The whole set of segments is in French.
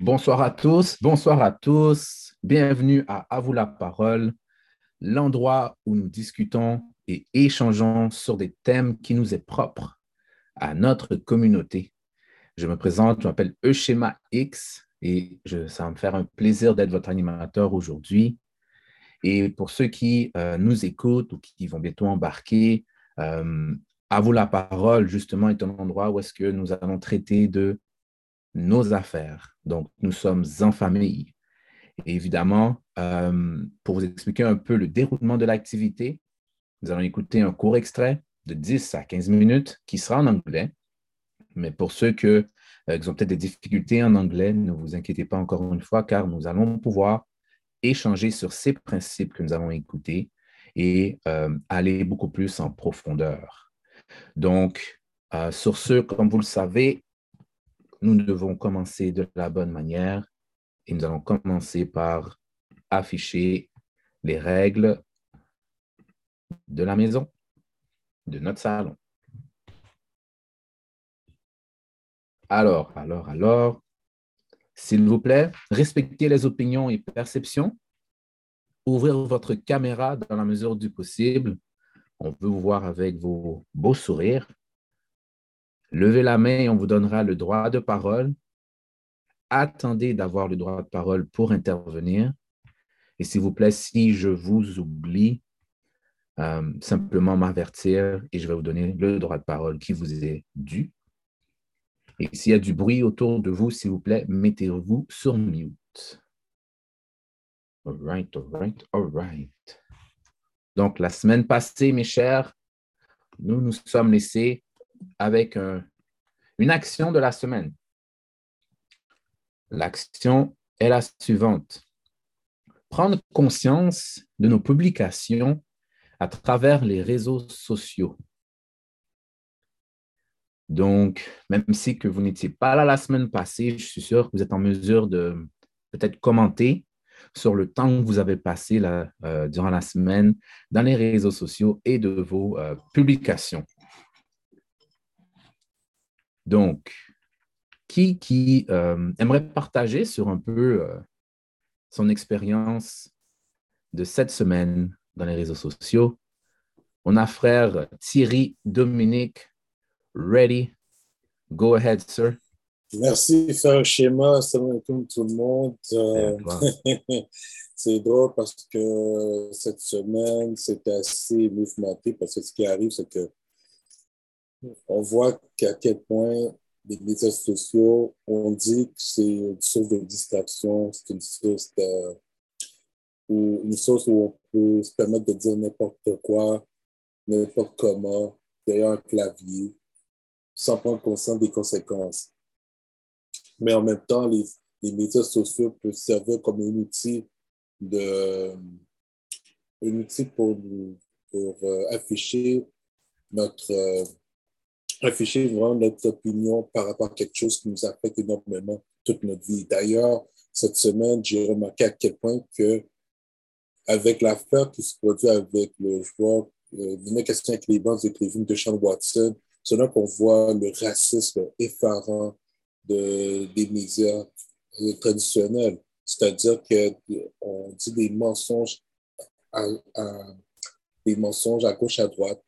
Bonsoir à tous, bonsoir à tous. Bienvenue à À vous la parole, l'endroit où nous discutons et échangeons sur des thèmes qui nous est propres à notre communauté. Je me présente, je m'appelle Euschema X et ça va me faire un plaisir d'être votre animateur aujourd'hui. Et pour ceux qui euh, nous écoutent ou qui vont bientôt embarquer, euh, à vous la parole, justement, est un endroit où est-ce que nous allons traiter de nos affaires. Donc, nous sommes en famille. Évidemment, euh, pour vous expliquer un peu le déroulement de l'activité, nous allons écouter un court extrait de 10 à 15 minutes qui sera en anglais. Mais pour ceux que, euh, qui ont peut-être des difficultés en anglais, ne vous inquiétez pas encore une fois, car nous allons pouvoir échanger sur ces principes que nous avons écoutés et euh, aller beaucoup plus en profondeur. Donc, sur ce, comme vous le savez, nous devons commencer de la bonne manière et nous allons commencer par afficher les règles de la maison, de notre salon. Alors, alors, alors, s'il vous plaît, respectez les opinions et perceptions. Ouvrir votre caméra dans la mesure du possible. On veut vous voir avec vos beaux sourires. Levez la main et on vous donnera le droit de parole. Attendez d'avoir le droit de parole pour intervenir. Et s'il vous plaît, si je vous oublie, euh, simplement m'avertir et je vais vous donner le droit de parole qui vous est dû. Et s'il y a du bruit autour de vous, s'il vous plaît, mettez-vous sur mute. All right, all right, all right. Donc, la semaine passée, mes chers, nous nous sommes laissés avec une action de la semaine. L'action est la suivante. Prendre conscience de nos publications à travers les réseaux sociaux. Donc, même si que vous n'étiez pas là la semaine passée, je suis sûr que vous êtes en mesure de peut-être commenter sur le temps que vous avez passé euh, durant la semaine dans les réseaux sociaux et de vos euh, publications. Donc, qui, qui euh, aimerait partager sur un peu euh, son expérience de cette semaine dans les réseaux sociaux? On a frère Thierry Dominique. Ready? Go ahead, sir. Merci, frère Schéma. Salam alaikum tout le monde. Euh, c'est drôle parce que cette semaine, c'est assez mouvementé parce que ce qui arrive, c'est que on voit qu'à quel point les médias sociaux, on dit que c'est une source de distraction, c'est une source de, une source où on peut se permettre de dire n'importe quoi, n'importe comment, derrière un clavier, sans prendre conscience des conséquences. Mais en même temps, les, les médias sociaux peuvent servir comme un outil de, un outil pour, pour euh, afficher notre, afficher vraiment notre opinion par rapport à quelque chose qui nous affecte énormément toute notre vie. D'ailleurs, cette semaine, j'ai remarqué à quel point que avec l'affaire qui se produit avec le joueur, euh, question avec les bandes de Sean Watson, c'est là qu'on voit le racisme effarant de, des médias euh, traditionnels. C'est-à-dire qu'on dit des mensonges à, des mensonges à gauche, à droite.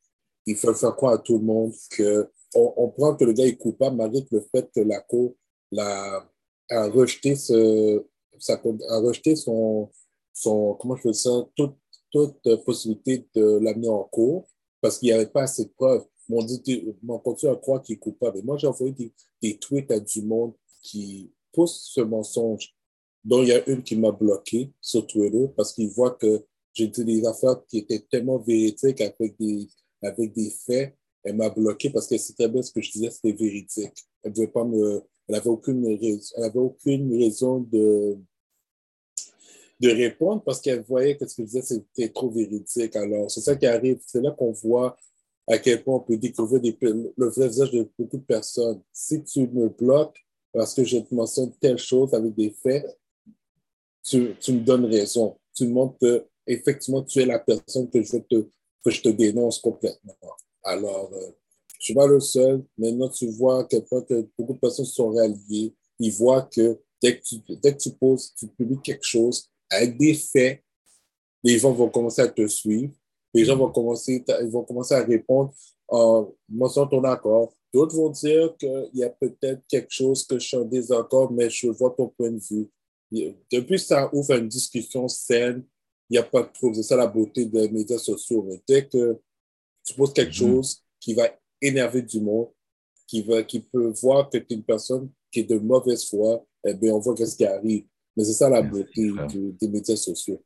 Il faut faire croire à tout le monde que on, prend que le gars est coupable malgré le fait que la Cour a, rejeté, ce, a rejeté son, son, comment je fais ça, toute, toute possibilité de l'amener en cours parce qu'il n'y avait pas assez de preuves. On, dit, on continue à croire qu'il est coupable. Et moi, j'ai envoyé des, des, tweets à du monde qui pousse ce mensonge, dont il y a une qui m'a bloqué sur Twitter parce qu'il voit que j'ai dit des affaires qui étaient tellement véridiques avec des, avec des faits elle m'a bloqué parce que c'était bien ce que je disais, c'était véridique. Elle n'avait pas me, elle avait aucune raison, elle avait aucune raison de, de répondre parce qu'elle voyait que ce que je disais, c'était trop véridique. Alors, c'est ça qui arrive. C'est là qu'on voit à quel point on peut découvrir le vrai visage de beaucoup de personnes. Si tu me bloques parce que je te mentionne telle chose avec des faits, tu, tu me donnes raison. Tu montres que effectivement tu es la personne que je, te, que je te dénonce complètement. Alors, euh, je suis pas le seul. Maintenant, tu vois que beaucoup de personnes sont ralliées. Ils voient que dès que tu, dès que tu poses, tu publies quelque chose avec des faits, les gens vont commencer à te suivre. Les gens vont commencer, ils vont commencer à répondre en mentionnant ton accord. D'autres vont dire qu'il y a peut-être quelque chose que je suis en désaccord, mais je vois ton point de vue. Depuis, ça ouvre une discussion saine. Il n'y a pas de trouble. C'est ça la beauté des médias sociaux. Mais dès que tu poses quelque mm-hmm. chose qui va énerver du monde, qui, va, qui peut voir que tu es une personne qui est de mauvaise foi, eh bien, on voit qu'est-ce qui arrive. Mais c'est ça la beauté des médias sociaux.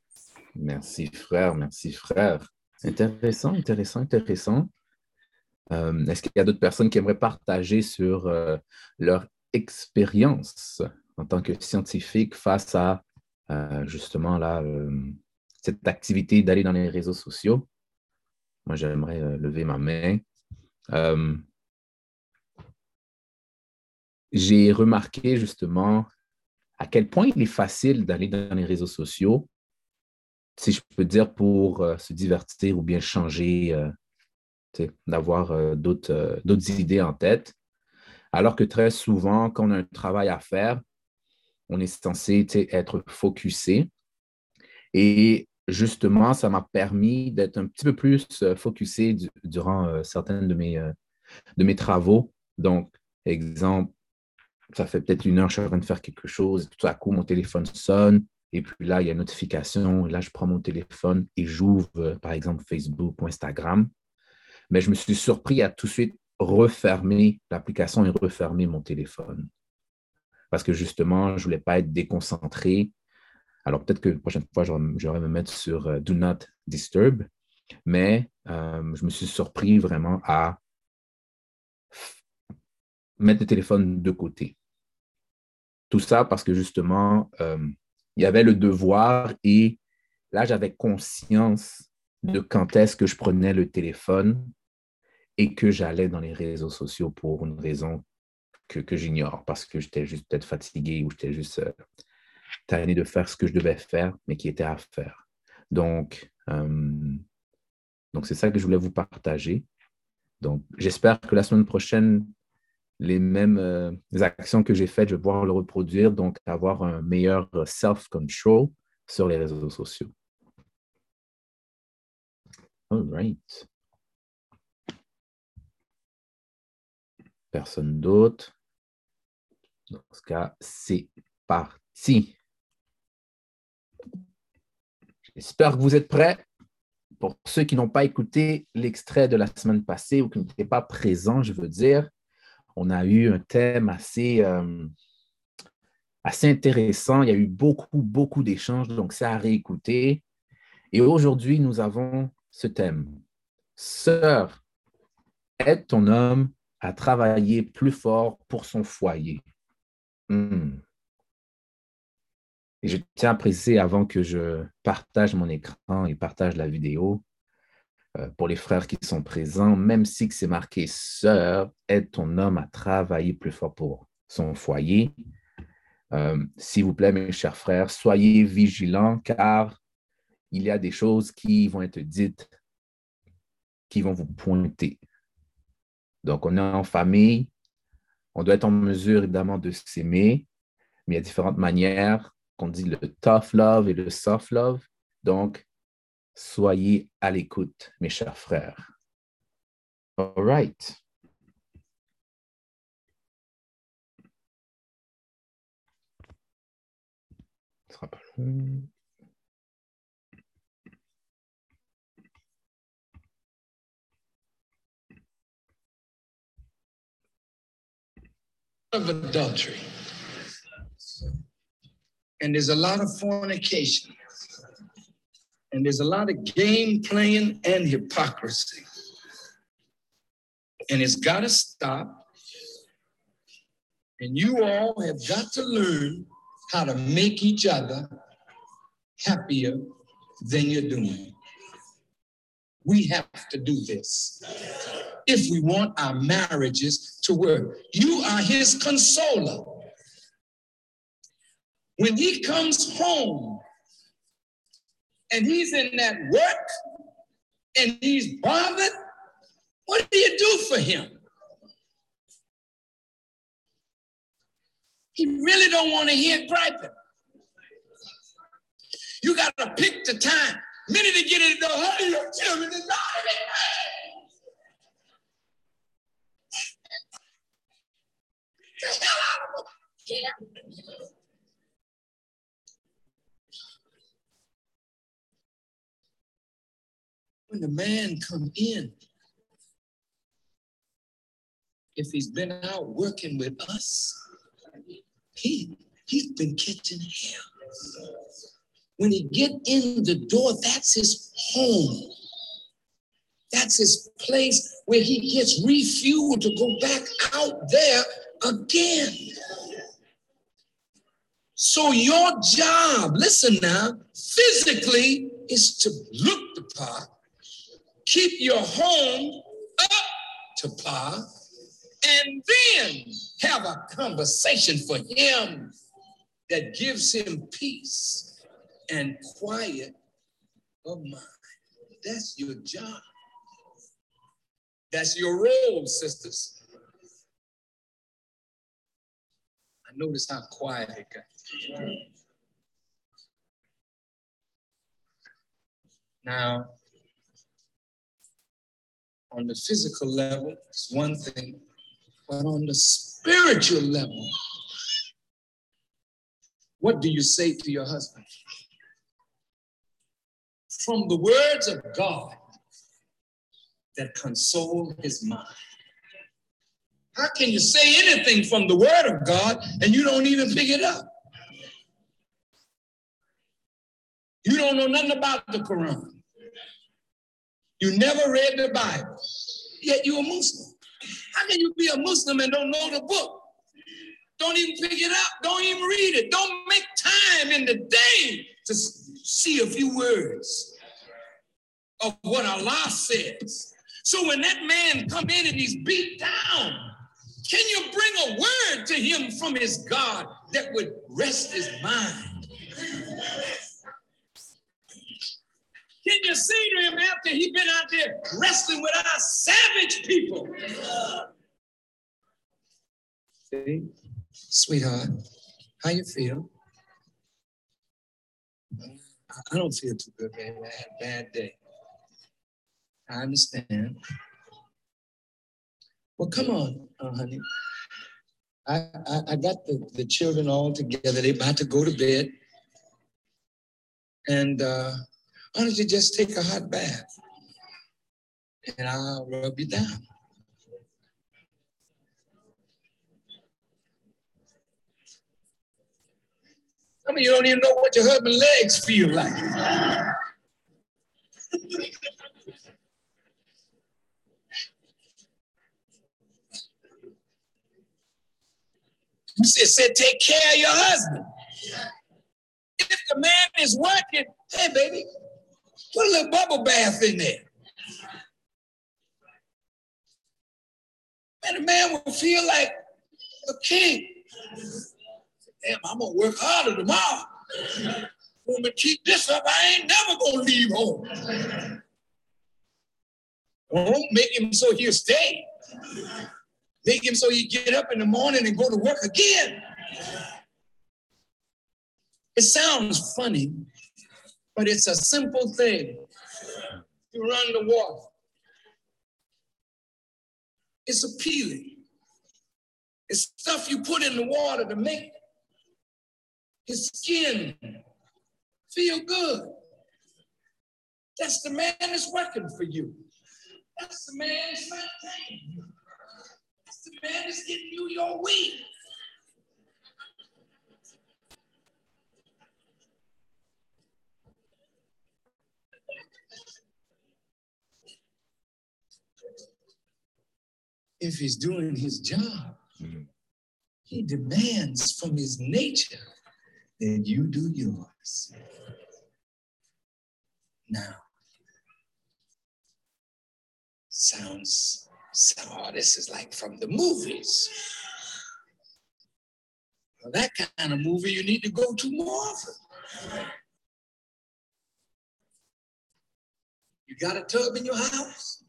Merci, frère. Merci, frère. Intéressant, intéressant, intéressant. Euh, est-ce qu'il y a d'autres personnes qui aimeraient partager sur euh, leur expérience en tant que scientifique face à euh, justement là, cette activité d'aller dans les réseaux sociaux? Moi, j'aimerais lever ma main. J'ai remarqué justement à quel point il est facile d'aller dans les réseaux sociaux, si je peux dire, pour se divertir ou bien changer d'avoir euh, euh, d'autres idées en tête. Alors que très souvent, quand on a un travail à faire, on est censé être focusé. Et justement, ça m'a permis d'être un petit peu plus euh, focusé durant certains de mes, de mes travaux. Donc, exemple, ça fait peut-être une heure, je suis en train de faire quelque chose, tout à coup, mon téléphone sonne, et puis là, il y a une notification, là, je prends mon téléphone et j'ouvre, par exemple, Facebook ou Instagram mais je me suis surpris à tout de suite refermer l'application et refermer mon téléphone. Parce que justement, je ne voulais pas être déconcentré. Alors peut-être que la prochaine fois, j'aurais me mettre sur euh, Do Not Disturb, mais euh, je me suis surpris vraiment à mettre le téléphone de côté. Tout ça parce que justement, euh, il y avait le devoir et là, j'avais conscience de quand est-ce que je prenais le téléphone et que j'allais dans les réseaux sociaux pour une raison que, j'ignore, parce que j'étais juste peut-être fatigué ou j'étais juste tanné de faire ce que je devais faire, mais qui était à faire. Donc, euh, donc c'est ça que je voulais vous partager. Donc, j'espère que la semaine prochaine, les mêmes euh, actions que j'ai faites, je vais pouvoir le reproduire, donc avoir un meilleur self-control sur les réseaux sociaux. All right. Personne d'autre. Dans ce cas, c'est parti. J'espère que vous êtes prêts. Pour ceux qui n'ont pas écouté l'extrait de la semaine passée ou qui n'étaient pas présents, je veux dire, on a eu un thème assez, euh, assez intéressant. Il y a eu beaucoup, beaucoup d'échanges, donc c'est à réécouter. Et aujourd'hui, nous avons ce thème. Sœur, aide ton homme à travailler plus fort pour son foyer. Hmm. Et je tiens à préciser avant que je partage mon écran et partage la vidéo, euh, pour les frères qui sont présents, même si c'est marqué Sœur, aide ton homme à travailler plus fort pour son foyer. Euh, s'il vous plaît, mes chers frères, soyez vigilants car il y a des choses qui vont être dites, qui vont vous pointer. Donc, on est en famille, on doit être en mesure, évidemment, de s'aimer, mais il y a différentes manières qu'on dit le tough love et le soft love. Donc, soyez à l'écoute, mes chers frères. All right. of adultery. And there's a lot of fornication. And there's a lot of game playing and hypocrisy. And it's got to stop. And you all have got to learn how to make each other happier than you're doing. We have to do this if we want our marriages to work. You are his consoler. When he comes home and he's in that work and he's bothered, what do you do for him? He really don't want to hear griping. You got to pick the time. Minute to get the door, hey, your children is not When the man come in, if he's been out working with us, he, he's been catching hell. When he get in the door, that's his home. That's his place where he gets refueled to go back out there again. So your job, listen now, physically is to look the part, keep your home up to par, and then have a conversation for him that gives him peace and quiet of mind. That's your job. That's your role, sisters. I notice how quiet it got. Now, on the physical level, it's one thing. But on the spiritual level, what do you say to your husband? From the words of God that console his mind. How can you say anything from the word of God and you don't even pick it up? You don't know nothing about the Quran. You never read the Bible, yet you're a Muslim. How can you be a Muslim and don't know the book? Don't even pick it up. Don't even read it. Don't make time in the day to see a few words of what Allah says. So when that man come in and he's beat down, can you bring a word to him from his God that would rest his mind? Can you see to him after he been out there wrestling with our savage people? See, sweetheart, how you feel? I don't feel too good, baby. I had a bad day. I understand. Well, come on, uh, honey. I, I, I got the, the children all together. They about to go to bed. And uh, why don't you just take a hot bath and I'll rub you down? I mean, you don't even know what your husband's legs feel like. It said, take care of your husband. If the man is working, hey, baby, Put a little bubble bath in there. And the man will feel like a king. Damn, I'm gonna work harder tomorrow. I'm gonna keep this up. I ain't never gonna leave home. Don't make him so he'll stay. Make him so he get up in the morning and go to work again. It sounds funny, but it's a simple thing. You run the water. It's appealing. It's stuff you put in the water to make his skin feel good. That's the man that's working for you. That's the man that's maintaining you. That's the man that's getting you your wings. If he's doing his job, mm-hmm. he demands from his nature that you do yours. Now, sounds, so, oh, this is like from the movies. Well, that kind of movie you need to go to more often. You got a tub in your house?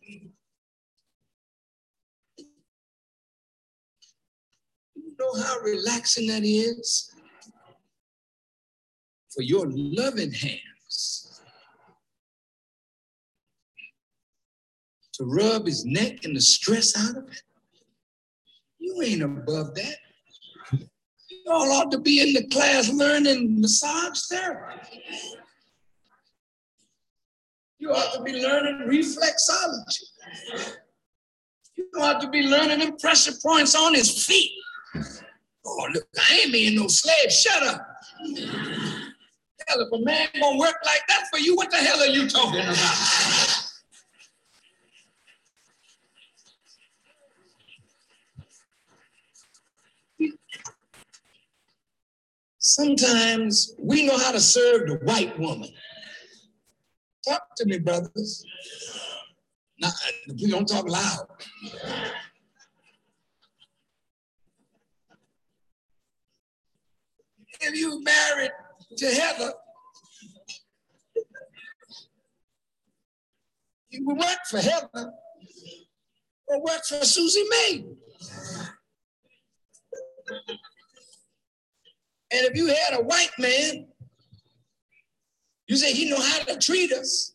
Know how relaxing that is? For your loving hands to rub his neck and the stress out of it. You ain't above that. You all ought to be in the class learning massage therapy. You ought to be learning reflexology. You ought to be learning them pressure points on his feet. Oh, look, I ain't being no slave. Shut up. Hell, if a man gonna work like that for you, what the hell are you talking about? Sometimes we know how to serve the white woman. Talk to me, brothers. Now, we don't talk loud. If you married to Heather, you work for Heather or work for Susie May. And if you had a white man, you say he know how to treat us.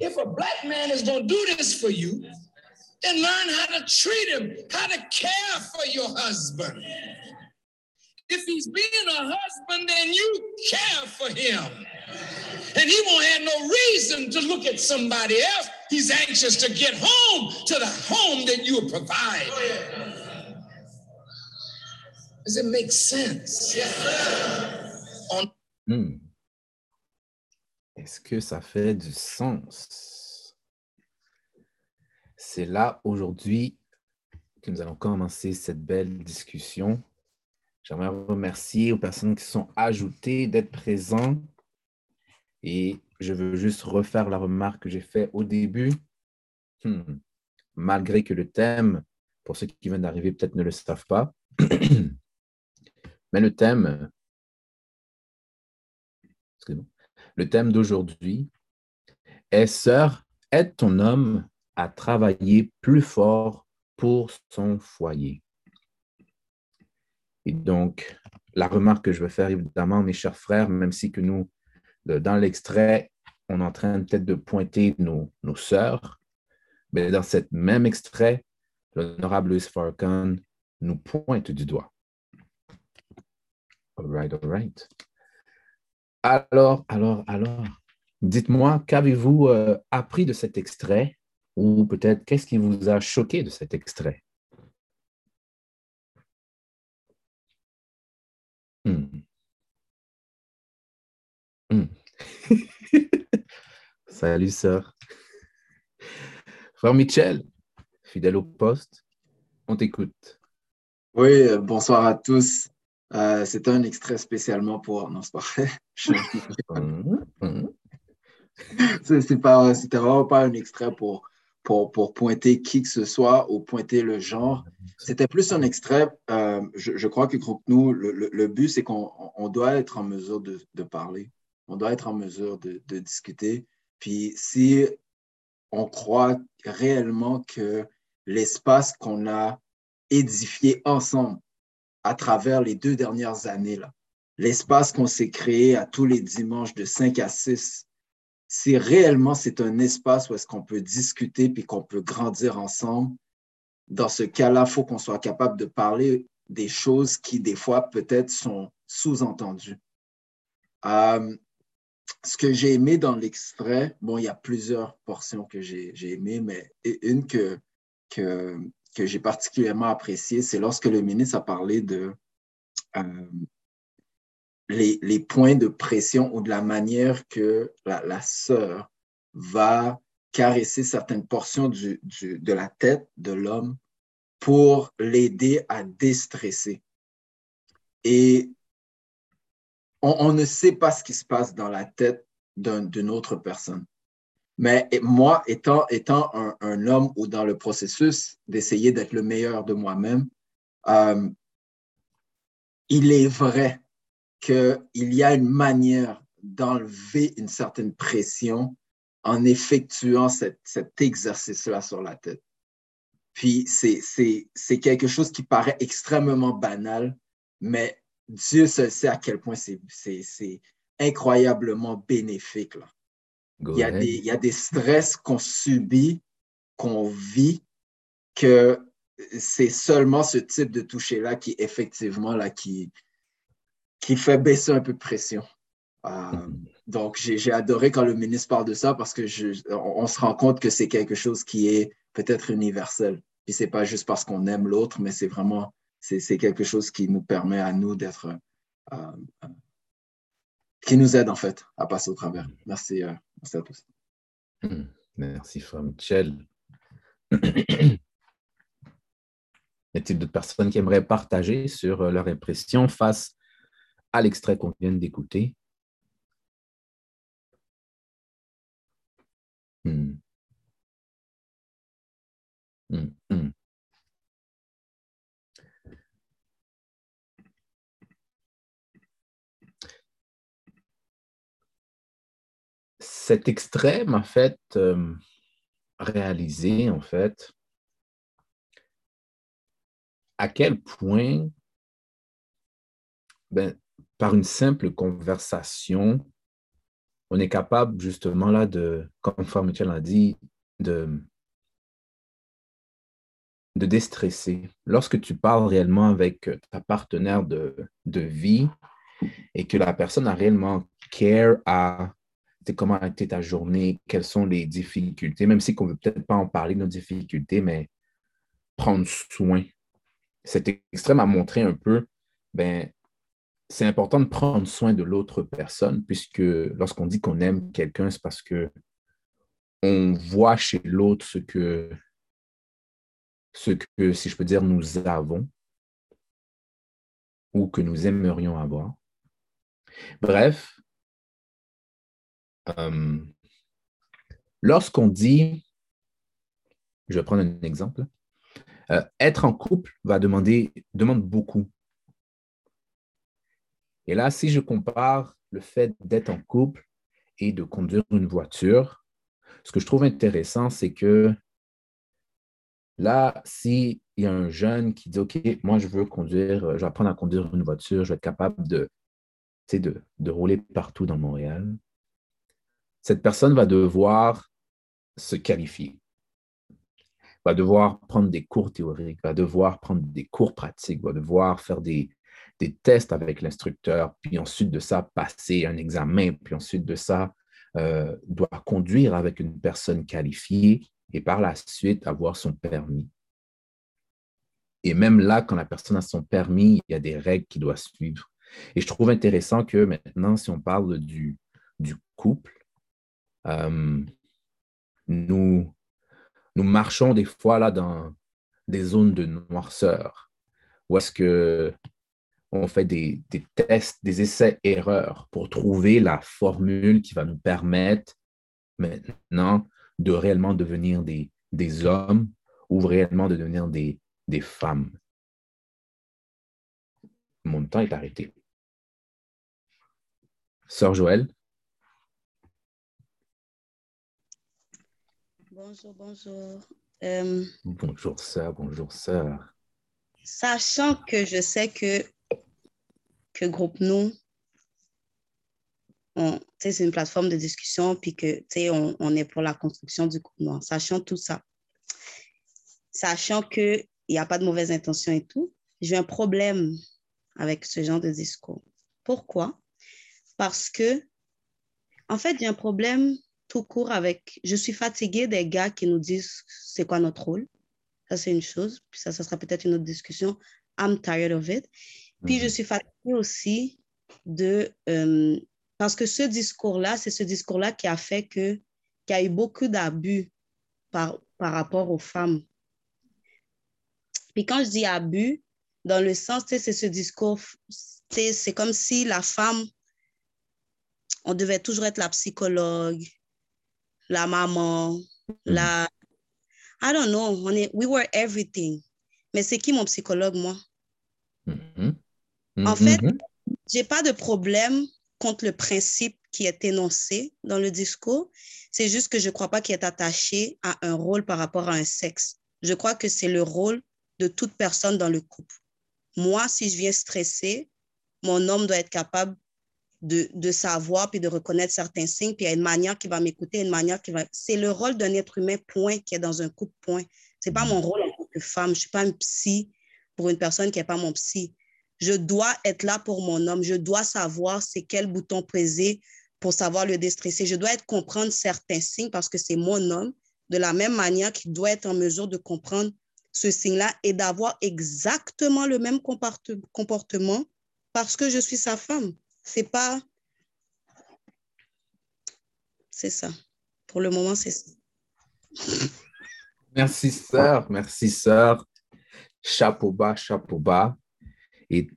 If a black man is to do this for you, then learn how to treat him, how to care for your husband. If he's being a husband, then you care for him. And he won't have no reason to look at somebody else. He's anxious to get home to the home that you provide. Does it make sense? On... Hmm. Est-ce que ça fait du sens? C'est là aujourd'hui que nous allons commencer cette belle discussion. J'aimerais remercier aux personnes qui sont ajoutées d'être présents. Et je veux juste refaire la remarque que j'ai faite au début. Hmm. Malgré que le thème, pour ceux qui viennent d'arriver, peut-être ne le savent pas, mais le thème, le thème d'aujourd'hui est Sœur, aide ton homme à travailler plus fort pour son foyer. Et donc, la remarque que je veux faire, évidemment, mes chers frères, même si que nous, dans l'extrait, on est en train peut-être de pointer nos, nos sœurs, mais dans cet même extrait, l'honorable Louis Farrakhan nous pointe du doigt. All right, all right. Alors, alors, alors, dites-moi, qu'avez-vous euh, appris de cet extrait? Ou peut-être qu'est-ce qui vous a choqué de cet extrait? Hmm. Hmm. Salut, sœur. Frère Michel, fidèle au poste, on t'écoute. Oui, euh, bonsoir à tous. Euh, c'est un extrait spécialement pour. Non, c'est pas vrai. C'était vraiment pas un extrait pour, pour, pour, pointer qui que ce soit ou pointer le genre. C'était plus un extrait. Euh, je, crois que nous, le, le, but, c'est qu'on on doit être en mesure de, de, parler. On doit être en mesure de, de discuter. Puis si on croit réellement que l'espace qu'on a édifié ensemble à travers les deux dernières années, là, l'espace qu'on s'est créé à tous les dimanches de 5 à 6, si réellement c'est un espace où est-ce qu'on peut discuter puis qu'on peut grandir ensemble, dans ce cas-là, il faut qu'on soit capable de parler des choses qui, des fois, peut-être sont sous-entendues. Euh, ce que j'ai aimé dans l'extrait, bon, il y a plusieurs portions que j'ai aimées, mais une que, que, j'ai particulièrement appréciée, c'est lorsque le ministre a parlé de euh, les, les, points de pression ou de la manière que la, la sœur va caresser certaines portions du, du, de la tête de l'homme pour l'aider à déstresser. Et on, ne sait pas ce qui se passe dans la tête d'une autre personne. Mais moi, étant, étant un, homme ou dans le processus d'essayer d'être le meilleur de moi-même, euh, il est vrai qu'il y a une manière d'enlever une certaine pression en effectuant cet exercice-là sur la tête. Puis c'est quelque chose qui paraît extrêmement banal, mais Dieu seul sait à quel point c'est incroyablement bénéfique. Là. Il y, a des, il y, a des, stress qu'on subit, qu'on vit, que c'est seulement ce type de toucher-là qui, effectivement, là, qui, qui fait baisser un peu de pression. Euh, mm-hmm. donc, j'ai adoré quand le ministre parle de ça parce que je, on, se rend compte que c'est quelque chose qui est peut-être universel. Puis c'est pas juste parce qu'on aime l'autre, mais c'est vraiment c'est quelque chose qui nous permet à nous d'être euh, euh, qui nous aide en fait à passer au travers. Merci, merci à tous. Mm. Merci, Frère Michel. Y a-t-il d'autres personnes qui aimeraient partager sur leur impression face à l'extrait qu'on vient d'écouter? Hmm. Hmm, hmm. Cet extrait m'a fait euh, réaliser, en fait, à quel point, ben, par une simple conversation, on est capable justement là de, comme Frère dit, de, de déstresser. Lorsque tu parles réellement avec ta partenaire de, de vie et que la personne a réellement care à comment a été ta journée, quelles sont les difficultés, même si on ne veut peut-être pas en parler nos difficultés, mais prendre soin. Cet extrême a montré un peu, ben, c'est important de prendre soin de l'autre personne, puisque lorsqu'on dit qu'on aime quelqu'un, c'est parce que on voit chez l'autre ce que, ce que, si je peux dire, nous avons ou que nous aimerions avoir. Bref, euh, lorsqu'on dit, je vais prendre un exemple, euh, être en couple va demander, demande beaucoup. Et là, si je compare le fait d'être en couple et de conduire une voiture, ce que je trouve intéressant, c'est que là, s'il y a un jeune qui dit, OK, moi, je veux conduire, je vais apprendre à conduire une voiture, je vais être capable de rouler partout dans Montréal, cette personne va devoir se qualifier, va devoir prendre des cours théoriques, va devoir prendre des cours pratiques, va devoir faire des, tests avec l'instructeur, puis ensuite de ça, passer un examen, puis ensuite de ça, euh, doit conduire avec une personne qualifiée et par la suite avoir son permis. Et même là, quand la personne a son permis, il y a des règles qu'il doit suivre. Et je trouve intéressant que maintenant, si on parle du couple, euh, nous, nous marchons des fois là dans des zones de noirceur, où est-ce que on fait des, tests, des essais-erreurs pour trouver la formule qui va nous permettre maintenant de réellement devenir des, des hommes ou réellement de devenir des, des femmes. Mon temps est arrêté. Sœur Joël. Bonjour, bonjour. Euh, bonjour, sœur, bonjour, sœur. Sachant que je sais que que Groupe Nous, c'est une plateforme de discussion, puis que on, on est pour la construction du groupe noir, sachant tout ça. Sachant qu'il n'y a pas de mauvaise intention et tout, j'ai un problème avec ce genre de discours. Pourquoi? Parce que, en fait, j'ai un problème tout court avec, je suis fatiguée des gars qui nous disent c'est quoi notre rôle. Ça, c'est une chose. Puis ça, ça sera peut-être une autre discussion. I'm tired of it. Puis je mhm. suis fatiguée aussi de... Euh, parce que ce discours-là, c'est ce discours-là qui a fait que qu'il y a eu beaucoup d'abus par, par rapport aux femmes. Puis quand je dis abus, dans le sens, c'est ce discours, c'est comme si la femme, on devait toujours être la psychologue, la maman, mhm. la... I don't know, on est, we were everything. Mais c'est qui mon psychologue, moi? Mhm. En fait, mm-hmm. je n'ai pas de problème contre le principe qui est énoncé dans le discours. C'est juste que je ne crois pas qu'il est attaché à un rôle par rapport à un sexe. Je crois que c'est le rôle de toute personne dans le couple. Moi, si je viens stresser, mon homme doit être capable de, de, savoir puis de reconnaître certains signes, puis il y a une manière qui va m'écouter, une manière qui va... C'est le rôle d'un être humain, point, qui est dans un couple, point. Ce n'est pas mon rôle en tant que femme. Je ne suis pas une psy pour une personne qui n'est pas mon psy. Je dois être là pour mon homme. Je dois savoir c'est quel bouton peser pour savoir le déstresser. Je dois être comprendre certains signes parce que c'est mon homme, de la même manière qu'il doit être en mesure de comprendre ce signe-là et d'avoir exactement le même comportement parce que je suis sa femme. C'est pas. C'est ça. Pour le moment, c'est ça. Merci, sœur. Merci, sœur. Chapeau bas, chapeau bas. Et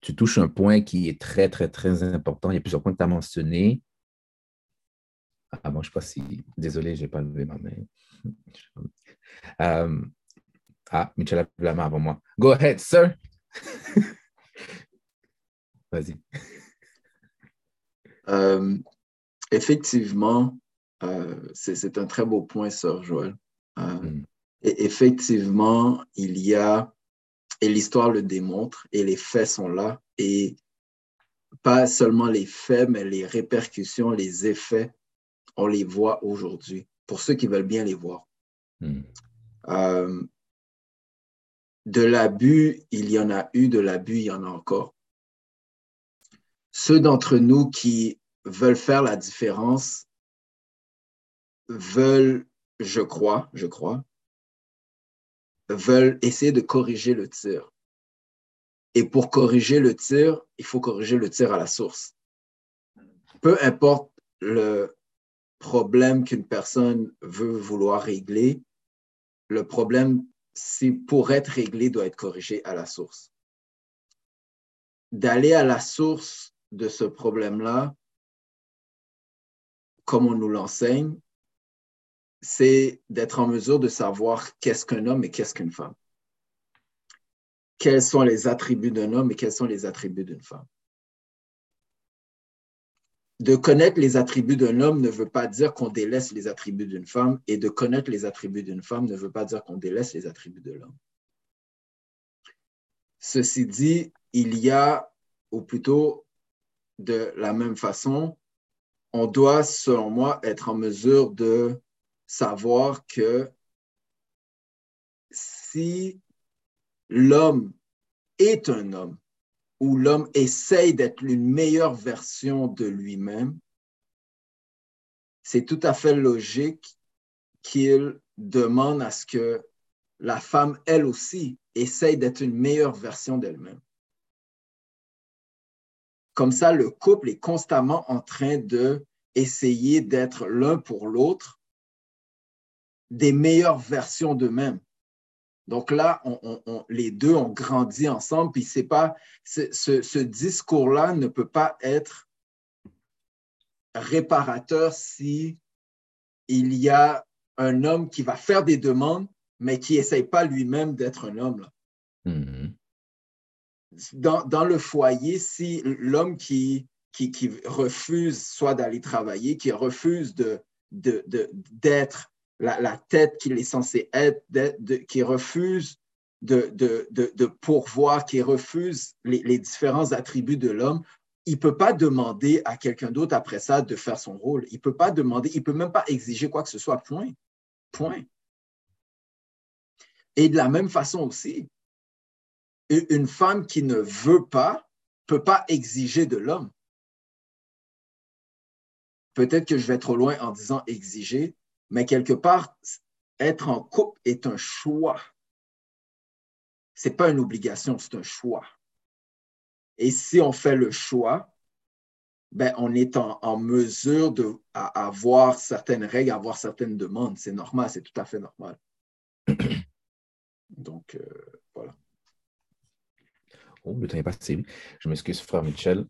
tu touches un point qui est très, très, très important. Il y a plusieurs points que tu as mentionnés. Ah, bon, je ne sais pas si. Désolé, je n'ai pas levé ma main. Euh, ah, Michel a la main avant moi. Go ahead, sir. Vas-y. Euh, effectivement, euh, c'est un très beau point, Sœur Joël. Euh, mm. et effectivement, il y a, et l'histoire le démontre, et les faits sont là, et pas seulement les faits, mais les répercussions, les effets, on les voit aujourd'hui, pour ceux qui veulent bien les voir. Mm. de l'abus, il y en a eu, de l'abus, il y en a encore ceux d'entre nous qui veulent faire la différence veulent, je crois, je crois, veulent essayer de corriger le tir. Et pour corriger le tir, il faut corriger le tir à la source. Peu importe le problème qu'une personne veut vouloir régler, le problème, si pour être réglé, doit être corrigé à la source. D'aller à la source de ce problème-là, comme on nous l'enseigne, c'est d'être en mesure de savoir qu'est-ce qu'un homme et qu'est-ce qu'une femme. Quels sont les attributs d'un homme et quels sont les attributs d'une femme. De connaître les attributs d'un homme ne veut pas dire qu'on délaisse les attributs d'une femme et de connaître les attributs d'une femme ne veut pas dire qu'on délaisse les attributs de l'homme. Ceci dit, il y a, ou plutôt de la même façon, on doit, selon moi, être en mesure de savoir que si l'homme est un homme ou l'homme essaye d'être une meilleure version de lui-même, c'est tout à fait logique qu'il demande à ce que la femme, elle aussi, essaye d'être une meilleure version d'elle-même. Comme ça, le couple est constamment en train de essayer d'être l'un pour l'autre des meilleures versions d'eux-mêmes. Donc là, les deux ont grandi ensemble, puis c'est pas ce, discours-là ne peut pas être réparateur si il y a un homme qui va faire des demandes, mais qui n'essaye pas lui-même d'être un homme. Là. Mm-hmm dans, le foyer, si l'homme qui, refuse soit d'aller travailler, qui refuse d'être la, tête qu'il est censé être, qui refuse de, pourvoir, qui refuse les, différents attributs de l'homme, il ne peut pas demander à quelqu'un d'autre après ça de faire son rôle. Il ne peut pas demander, il ne peut même pas exiger quoi que ce soit. Point. Point. Et de la même façon aussi, une femme qui ne veut pas peut pas exiger de l'homme. Peut-être que je vais trop loin en disant exiger, mais quelque part, être en couple est un choix. Ce n'est pas une obligation, c'est un choix. Et si on fait le choix, ben, on est en, mesure d'avoir certaines règles, avoir certaines demandes. C'est normal, c'est tout à fait normal. Donc, euh, voilà. Oh, le temps est passé. Je m'excuse, frère Michel.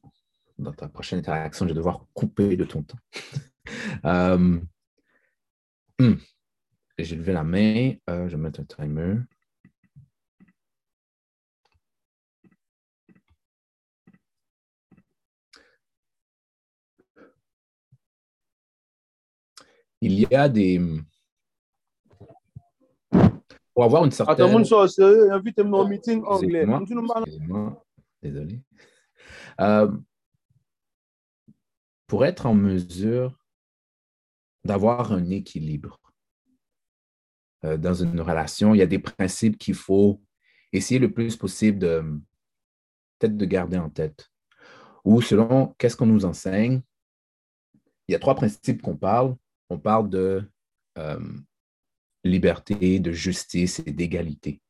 Dans ta prochaine interaction, je vais devoir couper de ton temps. Euh, hmm. J'ai levé la main. Euh, je vais mettre un timer. Il y a des, pour avoir une certaine... Attends, mon chose, invite-moi au meeting anglais. Désolé. Euh, pour être en mesure d'avoir un équilibre euh, dans une relation, il y a des principes qu'il faut essayer le plus possible de peut-être de garder en tête. Ou selon qu'est-ce qu'on nous enseigne, il y a trois principes qu'on parle. On parle de euh, liberté, de justice et d'égalité.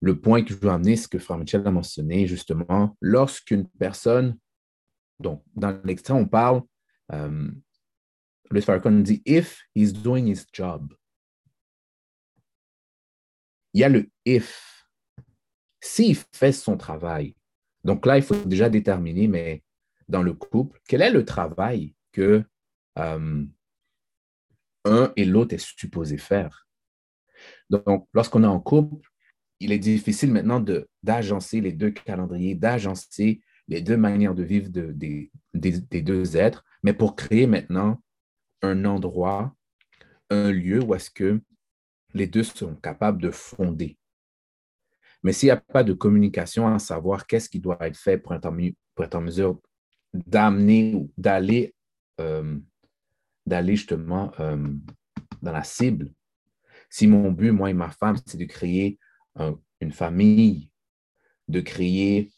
Le point que je veux amener, c'est que Frère Michel a mentionné justement, lorsqu'une personne, donc dans l'extrait, on parle, euh, Louis Farrakhan dit, if he's doing his job. Il y a le if. S'il fait son travail. Donc là, il faut déjà déterminer, mais dans le couple, quel est le travail que euh, un et l'autre est supposé faire. Donc, lorsqu'on est en couple, il est difficile maintenant d'agencer les deux calendriers, d'agencer les deux manières de vivre des, deux êtres, mais pour créer maintenant un endroit, un lieu où est-ce que les deux sont capables de fonder. Mais s'il n'y a pas de communication à savoir qu'est-ce qui doit être fait pour être en, mesure d'amener ou d'aller euh, d'aller justement euh, dans la cible. Si mon but, moi et ma femme, c'est de créer une famille, de créer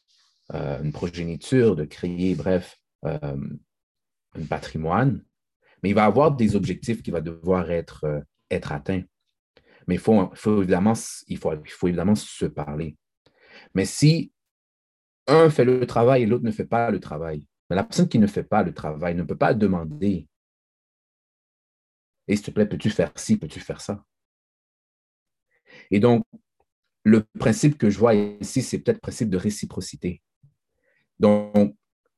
euh, une progéniture, de créer, bref, euh, un patrimoine, mais il va avoir des objectifs qui vont devoir être, atteints. Mais il faut, faut, évidemment, il, faut, il faut évidemment se parler. Mais si un fait le travail et l'autre ne fait pas le travail, mais la personne qui ne fait pas le travail ne peut pas demander et s'il te plaît, peux-tu faire ci, peux-tu faire ça? Et donc, le principe que je vois ici, c'est peut-être le principe de réciprocité. Donc,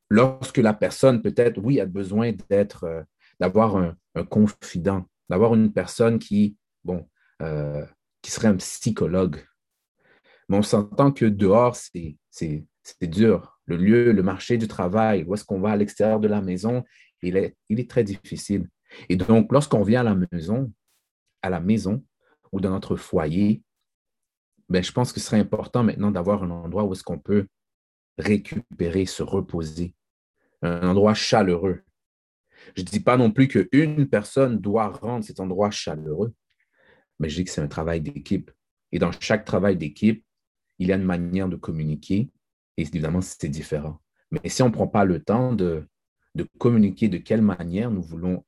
lorsque la personne, peut-être, oui, a besoin d'être, euh, d'avoir un, confident, d'avoir une personne qui, bon, euh, qui serait un psychologue. Mais on s'entend que dehors, c'est, c'est, c'est dur. Le lieu, le marché du travail, où est-ce qu'on va à l'extérieur de la maison, il est, il est très difficile. Et donc, lorsqu'on vient à la maison, à la maison ou dans notre foyer, ben, je pense que ce serait important maintenant d'avoir un endroit où est-ce qu'on peut récupérer, se reposer, un endroit chaleureux. Je ne dis pas non plus qu'une personne doit rendre cet endroit chaleureux, mais je dis que c'est un travail d'équipe. Et dans chaque travail d'équipe, il y a une manière de communiquer, et évidemment, c'est différent. Mais si on ne prend pas le temps de, de communiquer de quelle manière nous voulons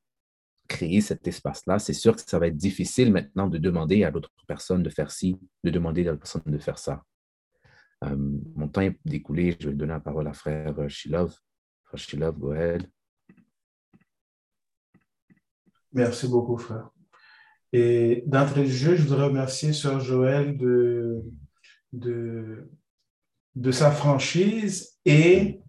créer cet espace-là, c'est sûr que ça va être difficile maintenant de demander à l'autre personne de faire ci, de demander à l'autre personne de faire ça. Euh, mon temps est découlé, je vais donner la parole à frère euh, Shilov. Frère Shilov, go ahead. Merci beaucoup, frère. Et d'entrée de jeu, je voudrais remercier Sœur Joël de, de, de sa franchise et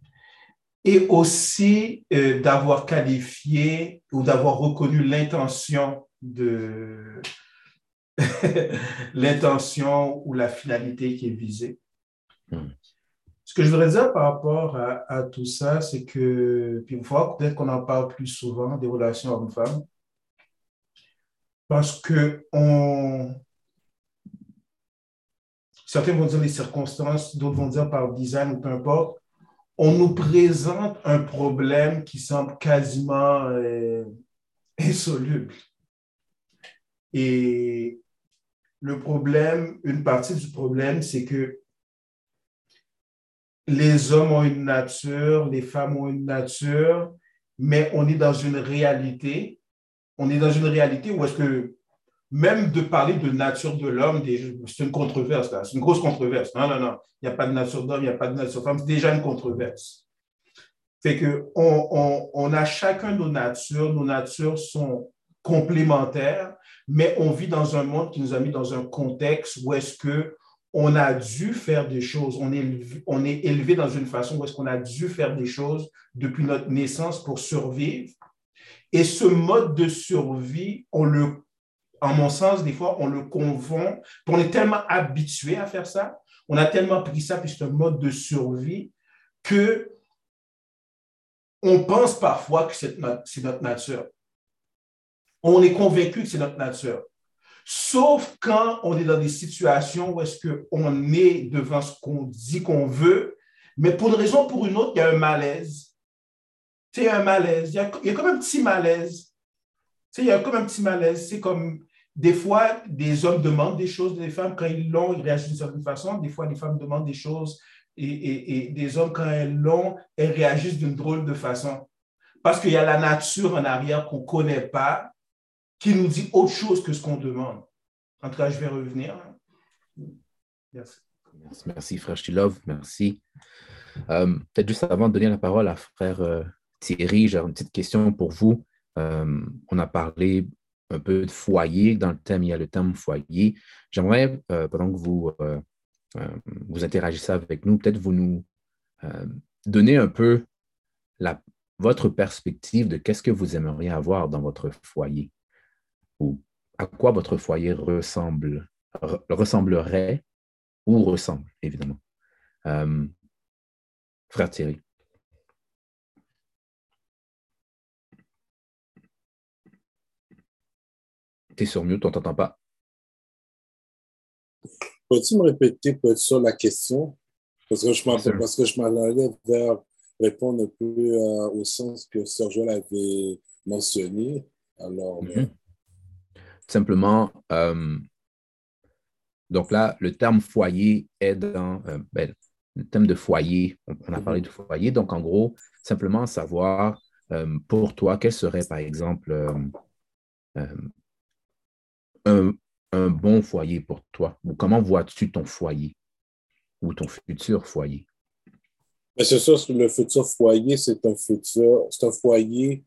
et aussi euh, d'avoir qualifié ou d'avoir reconnu l'intention de l'intention ou la finalité qui est visée. Hmm. Ce que je voudrais dire par rapport à, tout ça, c'est que, puis faut peut-être qu'on en parle plus souvent des relations hommes-femmes, parce que on, certains vont dire les circonstances, d'autres vont dire par design ou peu importe, on nous présente un problème qui semble quasiment euh, insoluble. Et le problème, une partie du problème, c'est que les hommes ont une nature, les femmes ont une nature, mais on est dans une réalité. On est dans une réalité où est-ce que même de parler de nature de l'homme, c'est une controverse, c'est une grosse controverse. Non, non, non, il n'y a pas de nature d'homme, il n'y a pas de nature de femme, c'est déjà une controverse. Fait que on, a chacun nos natures, nos natures sont complémentaires, mais on vit dans un monde qui nous a mis dans un contexte où est-ce que on a dû faire des choses, on est, on est élevé dans une façon où est-ce qu'on a dû faire des choses depuis notre naissance pour survivre. Et ce mode de survie, on le en mon sens, des fois, on le confond. On est tellement habitué à faire ça, on a tellement pris ça, puis c'est un mode de survie, que on pense parfois que c'est notre, nature. On est convaincu que c'est notre nature. Sauf quand on est dans des situations où est-ce qu'on est devant ce qu'on dit qu'on veut, mais pour une raison ou pour une autre, il y a un malaise. Tu un malaise. Il y, a, il y a comme un petit malaise. Tu il y a comme un petit malaise. C'est comme des fois, des hommes demandent des choses des femmes. Quand ils l'ont, ils réagissent d'une certaine façon. Des fois, les femmes demandent des choses et, des hommes, quand elles l'ont, elles réagissent d'une drôle de façon. Parce qu'il y a la nature en arrière qu'on ne connaît pas qui nous dit autre chose que ce qu'on demande. En tout cas, je vais revenir. Merci. Merci, frère Chilov. Merci. Euh, peut-être juste avant de donner la parole à frère euh, Thierry, j'ai une petite question pour vous. Euh, on a parlé un peu de foyer. Dans le thème, il y a le terme foyer. J'aimerais, pendant que vous, vous interagissez avec nous, peut-être vous nous donner un peu votre perspective de qu'est-ce que vous aimeriez avoir dans votre foyer ou à quoi votre foyer ressemble, ressemblerait ou ressemble, évidemment. Euh, frère Thierry. Sur mute, on ne t'entend pas. Peux-tu me répéter peut sur la question? Parce que je m'en allais vers répondre un peu euh, au sens que Sergio avait mentionné. Alors, mm-hmm. Simplement, euh, donc là, le terme foyer est dans euh, ben, le thème de foyer. On, a parlé de foyer. Donc, en gros, simplement savoir pour toi, quel serait, par exemple, un, bon foyer pour toi? Ou comment vois-tu ton foyer ou ton futur foyer? C'est sûr le futur foyer, c'est un futur, c'est un foyer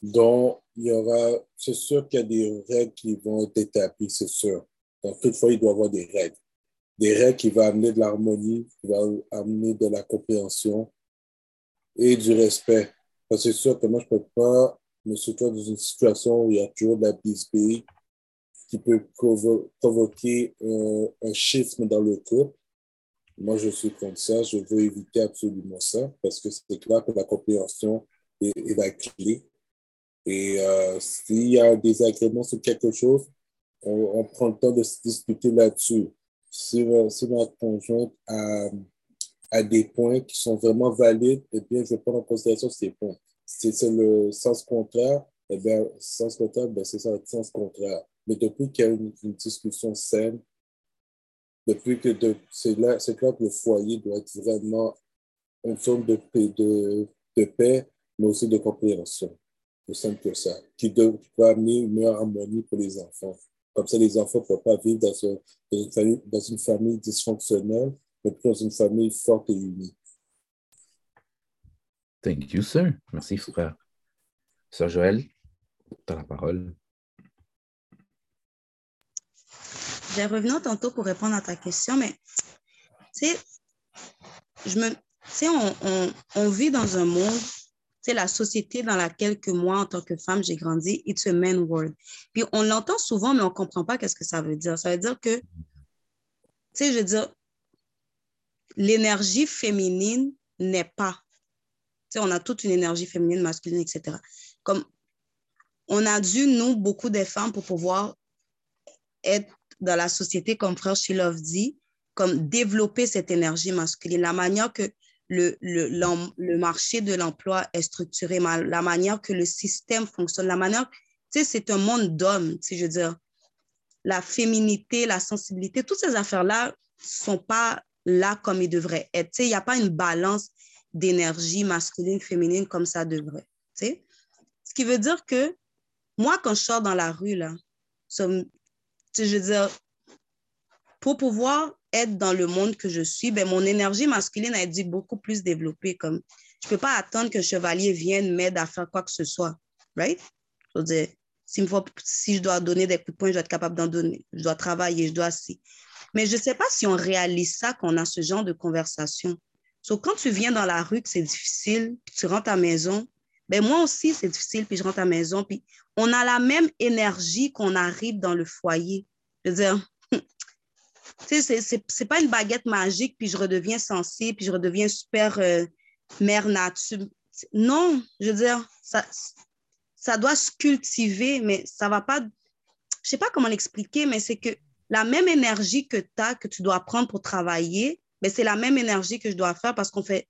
dont il y aura, c'est sûr qu'il y a des règles qui vont être établies, c'est sûr. Donc, toutefois, il doit y avoir des règles. Des règles qui vont amener de l'harmonie, qui vont amener de la compréhension et du respect. C'est sûr que moi, je ne peux pas me situer dans une situation où il y a toujours de la bisbille qui peut provoquer un, schisme dans le couple. Moi, je suis contre ça. Je veux éviter absolument ça parce que c'est clair que la compréhension est, la clé et euh, s'il y a un désagrément sur quelque chose, on, prend le temps de se discuter là-dessus. Si, si, conjointe a, a, des points qui sont vraiment valides, eh bien, je prendre en considération ces points. Si c'est le sens contraire, eh bien, sens contraire, ben, c'est ça, le sens contraire. Mais depuis qu'il y a une, discussion saine, depuis que c'est là, c'est clair que le foyer doit être vraiment une zone de, paix, mais aussi de compréhension aussi simple que ça, qui, doit, amener une meilleure harmonie pour les enfants. Comme ça, les enfants ne peuvent pas vivre dans, une famille, dysfonctionnelle, mais dans une famille forte et unie. Thank you, sir. Merci, frère. Sœur Joël, tu as la parole. Je vais revenir tantôt pour répondre à ta question, mais tu sais, je me, on, on, on vit dans un monde c'est la société dans laquelle que moi, en tant que femme, j'ai grandi, it's a man world. Puis on l'entend souvent, mais on ne comprend pas qu'est-ce que ça veut dire. Ça veut dire que, tu sais, je veux dire, l'énergie féminine n'est pas. Tu sais, on a toute une énergie féminine, masculine, etc. Comme on a dû, nous, beaucoup des femmes, pour pouvoir être dans la société, comme frère Shilov dit, comme développer cette énergie masculine. La manière que le, le, le marché de l'emploi est structuré, la manière que le système fonctionne, la manière, tu sais, c'est un monde d'hommes, tu je veux dire, la féminité, la sensibilité, toutes ces affaires-là sont pas là comme ils devraient être. Tu sais, il n'y a pas une balance d'énergie masculine, féminine comme ça devrait. Tu sais? Ce qui veut dire que moi, quand je sors dans la rue, là, je veux dire, pour pouvoir être dans le monde que je suis, ben, mon énergie masculine a été beaucoup plus développée. Comme, je ne peux pas attendre qu'un chevalier vienne m'aide à faire quoi que ce soit. Right? Je veux si, si je dois donner des coups de poing, je dois être capable d'en donner. Je dois travailler, je dois si. Mais je ne sais pas si on réalise ça, qu'on a ce genre de conversation. So, quand tu viens dans la rue, que c'est difficile, puis tu rentres à la maison, ben moi aussi, c'est difficile, puis je rentre à la maison, puis on a la même énergie qu'on arrive dans le foyer. Je veux dire, tu sais, c'est pas une baguette magique, puis je redeviens sensible, puis je redeviens super euh, mère nature. Non, je veux dire, ça, ça doit se cultiver, mais ça va pas. je sais pas comment l'expliquer, mais c'est que la même énergie que tu as, que tu dois prendre pour travailler, mais c'est la même énergie que je dois faire parce qu'on fait,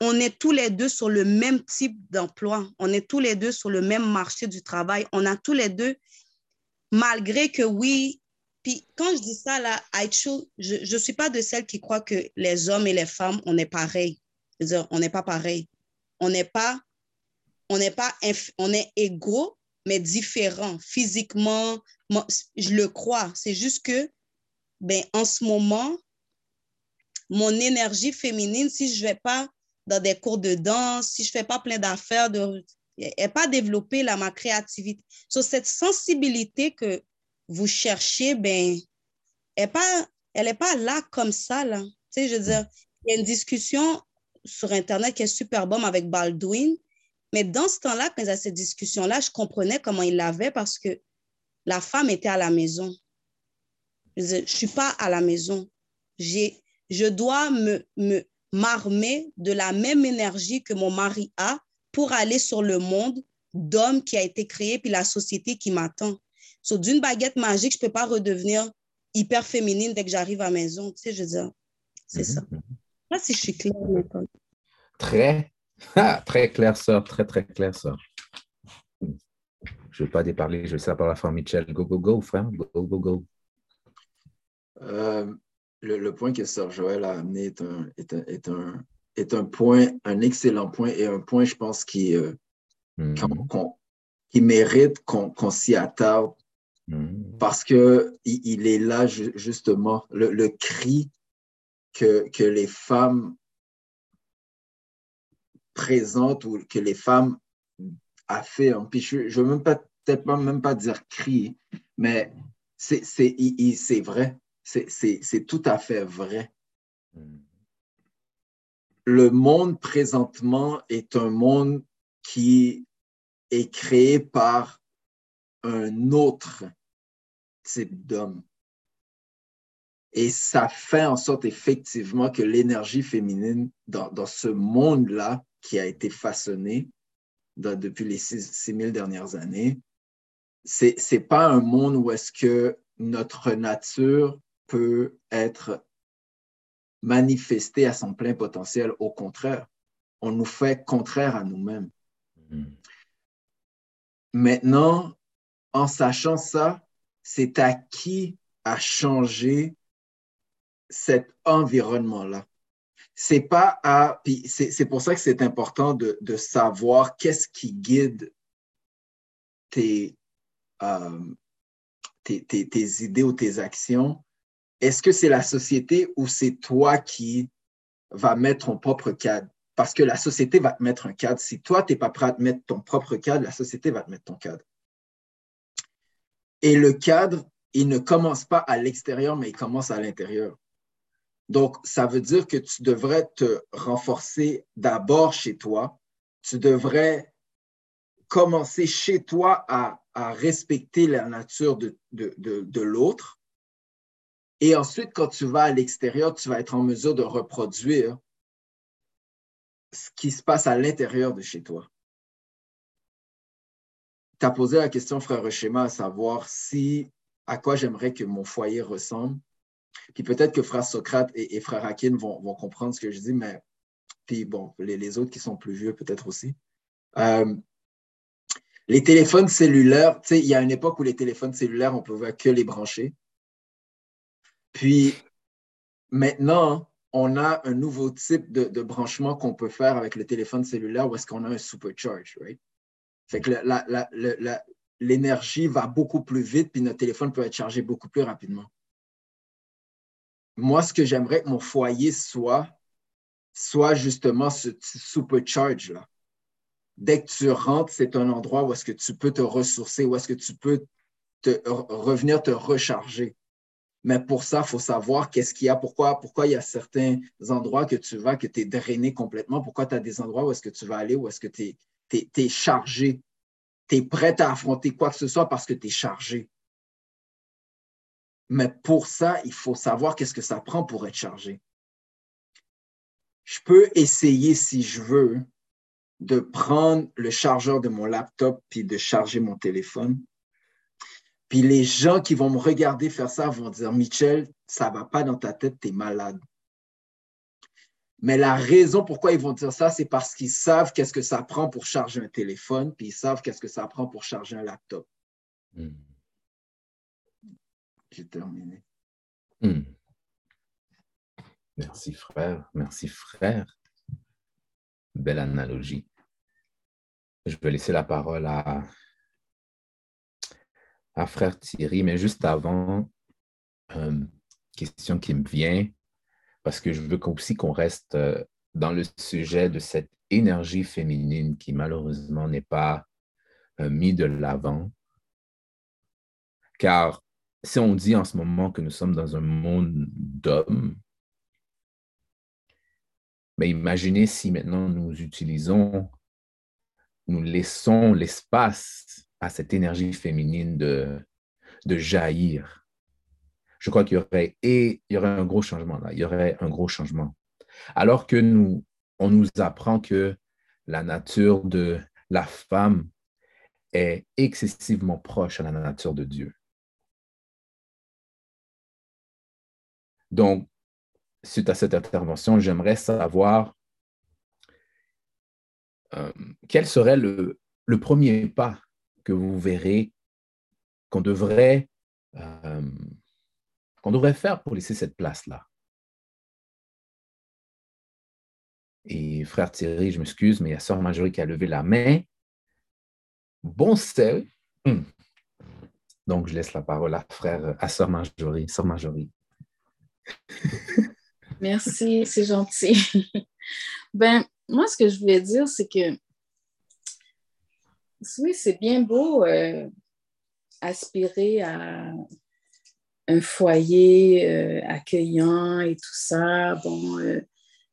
on est tous les deux sur le même type d'emploi. On est tous les deux sur le même marché du travail. On a tous les deux, malgré que oui, puis quand je dis ça, là, je ne suis pas de celles qui croient que les hommes et les femmes, on est pareil. Je veux dire, on n'est pas pareil. On n'est pas, on n'est pas, on est égaux, mais différents physiquement. Je le crois. C'est juste que, ben, en ce moment, mon énergie féminine, si je ne vais pas dans des cours de danse, si je fais pas plein d'affaires, de, n'est pas développée là, ma créativité. Sur cette sensibilité que vous cherchez, ben, elle n'est pas là comme ça. Là. Tu sais, je veux dire, il y a une discussion sur Internet qui est super bonne avec Baldwin, mais dans ce temps-là, quand il y a cette discussion-là, je comprenais comment il l'avait parce que la femme était à la maison. Je ne suis pas à la maison. J'ai, je dois me, me m'armer de la même énergie que mon mari a pour aller sur le monde d'homme qui a été créé, puis la société qui m'attend. So, d'une baguette magique, je ne peux pas redevenir hyper féminine dès que j'arrive à la maison. Tu sais, je veux dire, c'est ça. Je sais si je suis claire. Très, ah, très clair, ça. Très, très clair, ça. Je ne vais pas déparler, je vais ça par la fin, Michel. Go, go, go, frère. Go, go, go. Euh, le, point que Sir Joël a amené est un, est un, est un, point, un excellent point et un point, je pense, qui, euh, hmm. qui mérite qu'on s'y attarde hmm. parce qu'il il est là, justement, le, cri que, que les femmes présentent ou que les femmes a fait. Hein. Puis je ne veux même pas, peut-être même pas dire cri, mais c'est vrai c'est tout à fait vrai. Hmm. Le monde présentement est un monde qui est créé par un autre type d'homme. Et ça fait en sorte effectivement que l'énergie féminine dans, ce monde-là qui a été façonné depuis les 6000 dernières années, c'est n'est pas un monde où est-ce que notre nature peut être manifesté à son plein potentiel. Au contraire, on nous fait contraire à nous-mêmes. Mm. Maintenant, en sachant ça, c'est à qui a changé cet environnement-là. C'est pas à. C'est pour ça que c'est important de, savoir qu'est-ce qui guide tes, euh, tes, tes, idées ou tes actions est-ce que c'est la société ou c'est toi qui va mettre ton propre cadre? Parce que la société va te mettre un cadre. Si toi, tu n'es pas prêt à te mettre ton propre cadre, la société va te mettre ton cadre. Et le cadre, il ne commence pas à l'extérieur, mais il commence à l'intérieur. Donc, ça veut dire que tu devrais te renforcer d'abord chez toi. Tu devrais commencer chez toi à, respecter la nature de, de l'autre et ensuite, quand tu vas à l'extérieur, tu vas être en mesure de reproduire ce qui se passe à l'intérieur de chez toi. Tu as posé la question, frère Schéma, à savoir si à quoi j'aimerais que mon foyer ressemble. Puis peut-être que frère Socrate et, frère Hakim vont, comprendre ce que je dis, mais puis bon, les, autres qui sont plus vieux peut-être aussi. Euh, les téléphones cellulaires, tu sais, il y a une époque où les téléphones cellulaires, on pouvait que les brancher. Puis maintenant, on a un nouveau type de, branchement qu'on peut faire avec le téléphone cellulaire où est-ce qu'on a un supercharge, right? Fait que l'énergie va beaucoup plus vite, puis notre téléphone peut être chargé beaucoup plus rapidement. Moi, ce que j'aimerais que mon foyer soit, soit justement ce supercharge-là. Dès que tu rentres, c'est un endroit où est-ce que tu peux te ressourcer, où est-ce que tu peux te, revenir te recharger. Mais pour ça, il faut savoir qu'est-ce qu'il y a, pourquoi, pourquoi il y a certains endroits que tu vas, que tu es drainé complètement, pourquoi tu as des endroits où est-ce que tu vas aller, où est-ce que tu es, chargé, tu es prêt à affronter quoi que ce soit parce que tu es chargé. Mais pour ça, il faut savoir qu'est-ce que ça prend pour être chargé. Je peux essayer, si je veux, de prendre le chargeur de mon laptop puis de charger mon téléphone. Puis les gens qui vont me regarder faire ça vont dire, Michel, ça va pas dans ta tête, tu es malade. Mais la raison pourquoi ils vont dire ça, c'est parce qu'ils savent qu'est-ce que ça prend pour charger un téléphone, puis ils savent qu'est-ce que ça prend pour charger un laptop. Hmm. J'ai terminé. Hmm. Merci frère, merci frère. Belle analogie. Je vais laisser la parole à, à frère Thierry, mais juste avant, euh, question qui me vient, parce que je veux aussi qu'on reste euh, dans le sujet de cette énergie féminine qui malheureusement n'est pas euh, mise de l'avant. Car si on dit en ce moment que nous sommes dans un monde d'hommes, mais imaginez si maintenant nous utilisons, nous laissons l'espace à cette énergie féminine de, jaillir. Je crois qu'il y aurait, et il y aurait un gros changement là, il y aurait un gros changement. Alors que nous, on nous apprend que la nature de la femme est excessivement proche à la nature de Dieu. Donc, suite à cette intervention, j'aimerais savoir euh, quel serait le, premier pas que vous verrez qu'on devrait, euh, qu'on devrait faire pour laisser cette place-là. Et frère Thierry, je m'excuse, mais il y a sœur Marjorie qui a levé la main. Bon sel. Hmm. Donc, je laisse la parole à frère, à sœur Marjorie. Sœur Marjorie. Merci, c'est gentil. ben, moi, ce que je voulais dire, c'est que oui, c'est bien beau euh, aspirer à un foyer euh, accueillant et tout ça. Bon, euh,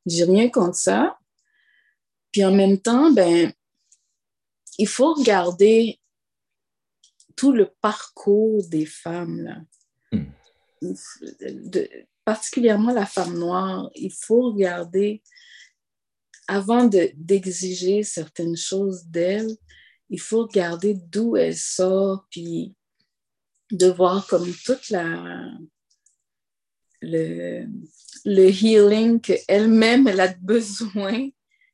j'ai rien contre ça. Puis en même temps, ben, il faut regarder tout le parcours des femmes. Là. Hmm. De, particulièrement la femme noire, il faut regarder, avant d'exiger certaines choses d'elle, il faut regarder d'où elle sort, puis de voir comme toute la, le, le healing qu'elle-même, elle a besoin,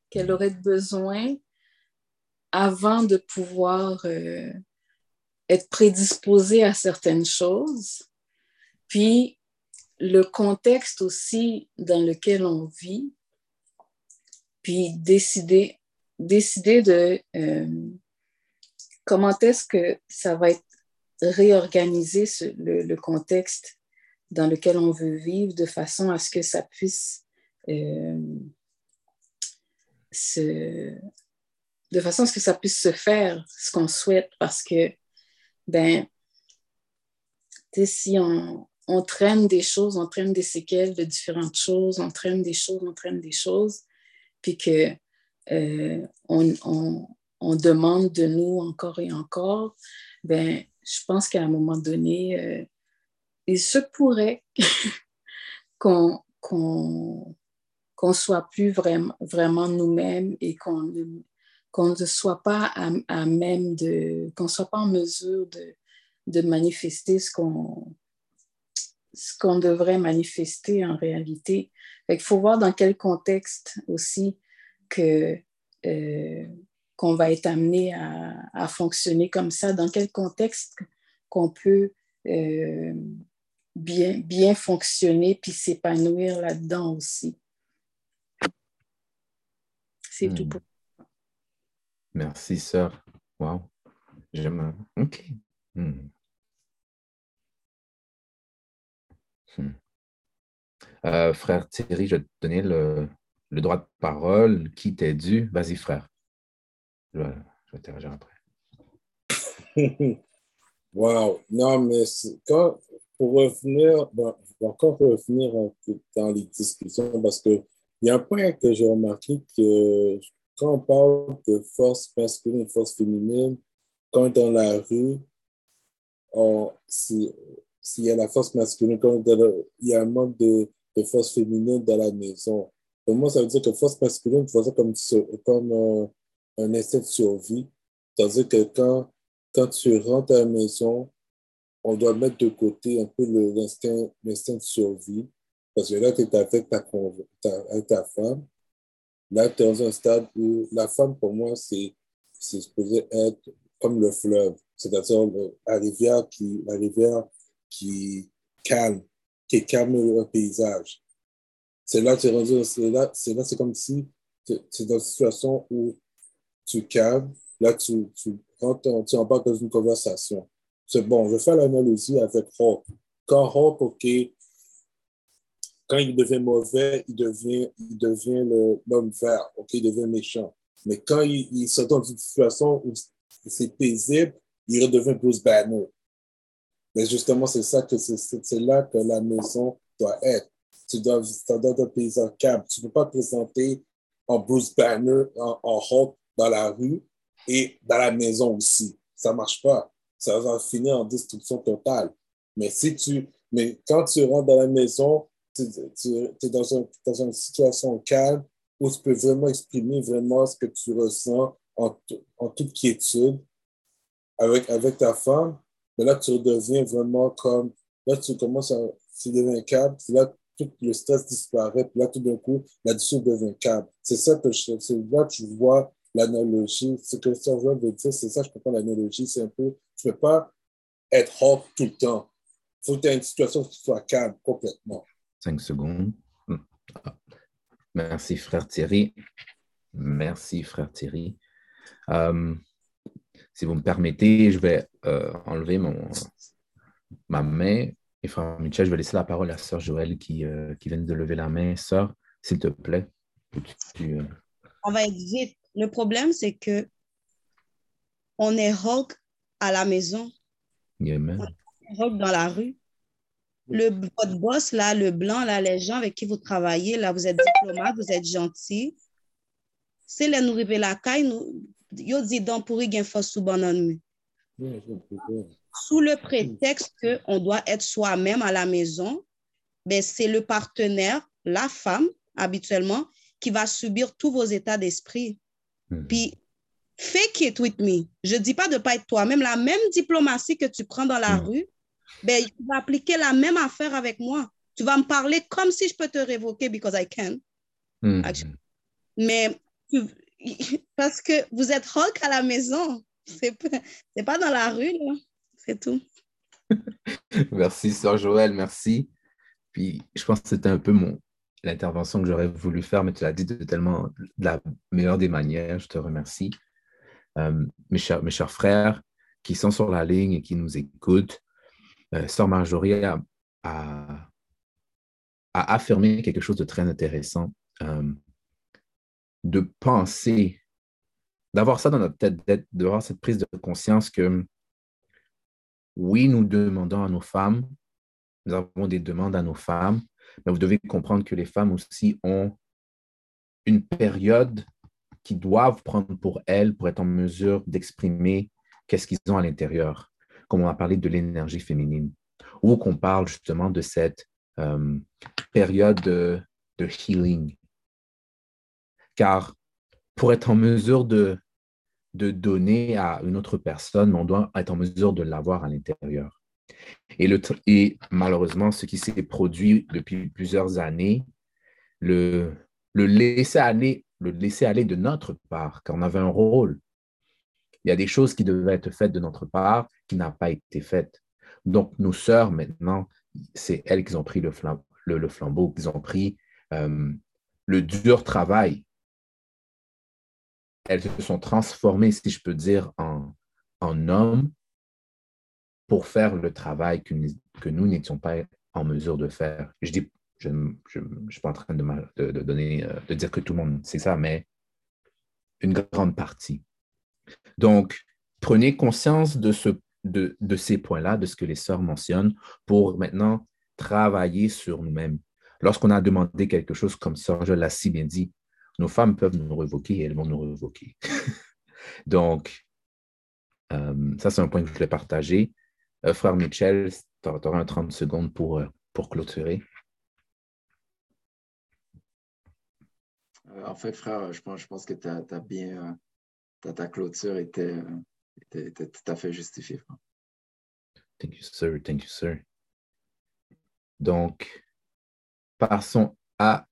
qu'elle aurait besoin avant de pouvoir euh, être prédisposée à certaines choses. Puis le contexte aussi dans lequel on vit, puis décider, décider de euh, comment est-ce que ça va être réorganisé le, contexte dans lequel on veut vivre de façon à ce que ça puisse euh, se, de façon à ce que ça puisse se faire, ce qu'on souhaite, parce que, ben, si on, traîne des choses, on traîne des séquelles de différentes choses, on traîne des choses, on traîne des choses, puis que euh, on, demande de nous encore et encore, ben, je pense qu'à un moment donné, euh, il se pourrait qu'on qu'on soit plus vraiment, vraiment nous-mêmes et qu'on ne soit pas à, même de, qu'on soit pas en mesure de, de manifester ce qu'on ce qu'on devrait manifester en réalité. Il faut voir dans quel contexte aussi que, euh, qu'on va être amené à, fonctionner comme ça, dans quel contexte qu'on peut euh, bien, bien fonctionner puis s'épanouir là-dedans aussi? C'est tout hmm. pour Merci, sœur. Wow. J'aime. OK. Hmm. Hmm. Euh, frère Thierry, je vais te donner le, droit de parole qui t'est dû. Vas-y, frère. Je vais, je après. wow. Non, mais quand, pour revenir, je vais encore revenir dans les discussions parce qu'il y a un point que j'ai remarqué que quand on parle de force masculine et force féminine, quand dans la rue, on, si, s'il y a la force masculine, il y a un manque de, force féminine dans la maison. Pour moi, ça veut dire que force masculine, tu vois ça comme, comme un, un essai de survie. C'est-à-dire que quand, quand tu rentres à la maison, on doit mettre de côté un peu l'instinct de survie. Parce que là, tu es avec ta, avec ta femme. Là, tu es dans un stade où la femme, pour moi, c'est supposé être comme le fleuve, c'est-à-dire la rivière qui, la rivière qui calme, qui calme le paysage. C'est là, là, c'est comme si c'est dans une situation où tu calmes, là, tu, tu, tu embarques dans une conversation. C'est bon, je fais l'analogie avec Hope. Quand Hope, OK, quand il devient mauvais, il devient, il devient l'homme vert, OK, il devient méchant. Mais quand il, il se dans une situation où c'est paisible, il redevient Bruce Banner. Mais justement, c'est ça que c'est là que la maison doit être. Tu dois, tu dois être un paysan câble. Tu ne peux pas te présenter en Bruce Banner, en, en dans la rue et dans la maison aussi. Ça ne marche pas. Ça va finir en destruction totale. Mais si tu, mais quand tu rentres dans la maison, tu, es dans, un, dans, une situation calme où tu peux vraiment exprimer vraiment ce que tu ressens en, en toute quiétude avec, avec ta femme. Mais là, tu redeviens vraiment comme, là, tu commences à, tu deviens calme, là, tout le stress disparaît, puis là, tout d'un coup, la discussion devient calme. C'est ça que je, là que tu vois l'analogie. Ce que Sergio veut dire, c'est ça, je comprends l'analogie, c'est un peu, tu ne peux pas être hot tout le temps. Il faut que tu aies une situation qui soit calme complètement. Cinq secondes. Hmm. Ah. Merci, frère Thierry. Merci, frère Thierry. Euh, si vous me permettez, je vais euh, enlever mon, ma main et frère Michel, je vais laisser la parole à sœur Joël qui, euh, qui vient de lever la main. Sœur, s'il te plaît. Euh, on va être vite. Le problème, c'est que on est rock à la maison. Amen. On est dans la rue. Le, votre boss, là, le blanc, là, les gens avec qui vous travaillez, là, vous êtes diplomate, vous êtes gentil. C'est les nourrir la caille, nous, yo dit dans pour y force sous sous le prétexte qu'on doit être soi-même à la maison, ben, c'est le partenaire, la femme, habituellement, qui va subir tous vos états d'esprit. Hmm. Puis, fake it with me. Je ne dis pas de ne pas être toi-même. La même diplomatie que tu prends dans la hmm. rue, ben, tu vas appliquer la même affaire avec moi. Tu vas me parler comme si je peux te révoquer because I can. Hmm. Mais parce que vous êtes rock à la maison. C'est pas, pas dans la rue, là. C'est tout. merci, Sœur Joël, merci. Puis je pense que c'était un peu mon l'intervention que j'aurais voulu faire, mais tu l'as dit de tellement de la meilleure des manières. Je te remercie. Euh, mes, chers, mes chers frères qui sont sur la ligne et qui nous écoutent, euh, Sœur Marjorie a, affirmé quelque chose de très intéressant, euh, de penser, d'avoir ça dans notre tête, d'avoir cette prise de conscience que oui, nous demandons à nos femmes, nous avons des demandes à nos femmes, mais vous devez comprendre que les femmes aussi ont une période qu'ils doivent prendre pour elles pour être en mesure d'exprimer qu'est-ce qu'ils ont à l'intérieur, comme on a parlé de l'énergie féminine, ou qu'on parle justement de cette euh, période de, de healing. Car pour être en mesure de de donner à une autre personne, on doit être en mesure de l'avoir à l'intérieur. Et, le, et malheureusement, ce qui s'est produit depuis plusieurs années, le, le laisser aller, le laisser aller de notre part, car on avait un rôle. Il y a des choses qui devaient être faites de notre part qui n'ont pas été faites. Donc, nos sœurs, maintenant, c'est elles qui ont pris le, flambeau, le, flambeau qui ont pris euh, le dur travail elles se sont transformées, si je peux dire, en, en hommes pour faire le travail que, nous n'étions pas en mesure de faire. Je dis, je ne suis pas en train de, de, donner, euh, de dire que tout le monde sait ça, mais une grande partie. Donc, prenez conscience de, ce, de, de ces points-là, de ce que les sœurs mentionnent, pour maintenant travailler sur nous-mêmes. Lorsqu'on a demandé quelque chose comme ça, je l'ai si bien dit, nos femmes peuvent nous revoquer et elles vont nous revoquer. Donc, euh, ça, c'est un point que je voulais partager. Euh, frère Mitchell, tu auras 30 secondes pour, euh, pour clôturer. En fait, frère, je pense, je pense que as, bien, ta clôture était, était, tout à fait justifiée. Thank you, sir. Thank you, sir. Donc, passons à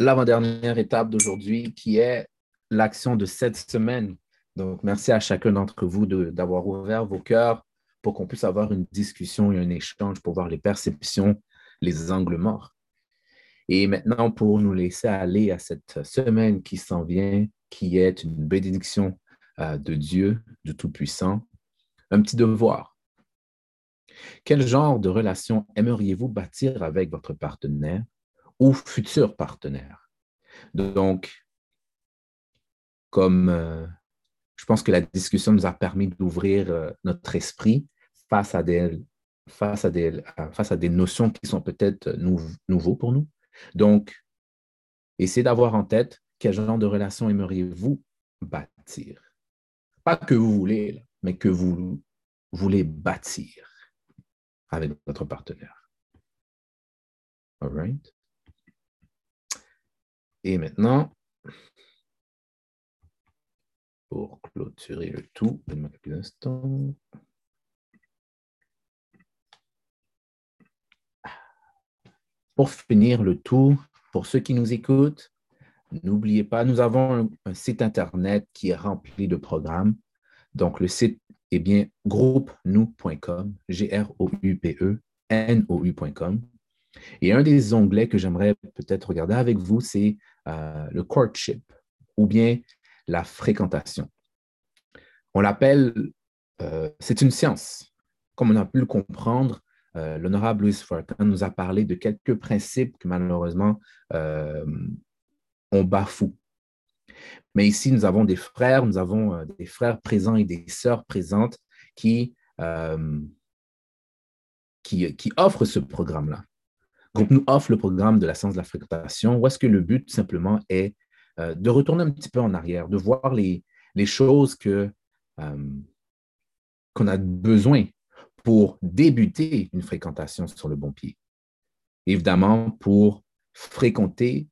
l'avant-dernière étape d'aujourd'hui qui est l'action de cette semaine. Donc, merci à chacun d'entre vous d'avoir ouvert vos cœurs pour qu'on puisse avoir une discussion et un échange pour voir les perceptions, les angles morts. Et maintenant, pour nous laisser aller à cette semaine qui s'en vient, qui est une bénédiction euh, de Dieu, du Tout-Puissant, un petit devoir. Quel genre de relation aimeriez-vous bâtir avec votre partenaire ou futur partenaire? Donc, comme euh, je pense que la discussion nous a permis d'ouvrir euh, notre esprit face à des, face à face à des notions qui sont peut-être nouveaux pour nous. Donc, essayez d'avoir en tête quel genre de relation aimeriez-vous bâtir. Pas que vous voulez, mais que vous voulez bâtir avec votre partenaire. All right? Et maintenant, pour clôturer le tout. Donne-moi quelques instants. Pour finir le tout, pour ceux qui nous écoutent, n'oubliez pas, nous avons un, site Internet qui est rempli de programmes. Donc, le site est bien groupe-nous.com, G-R-O-U-P-E, N-O-U.com. Et un des onglets que j'aimerais peut-être regarder avec vous, c'est euh, le courtship ou bien la fréquentation. On l'appelle, euh, c'est une science. Comme on a pu le comprendre, euh, l'honorable Louis Farrakhan nous a parlé de quelques principes que malheureusement euh, on bafoue. Mais ici, nous avons des frères, nous avons des frères présents et des sœurs présentes qui, qui, qui offrent ce programme-là. Donc, nous offre le programme de la science de la fréquentation, où est-ce que le but simplement est euh, de retourner un petit peu en arrière, de voir les, choses que, euh, qu'on a besoin pour débuter une fréquentation sur le bon pied. Évidemment, pour fréquenter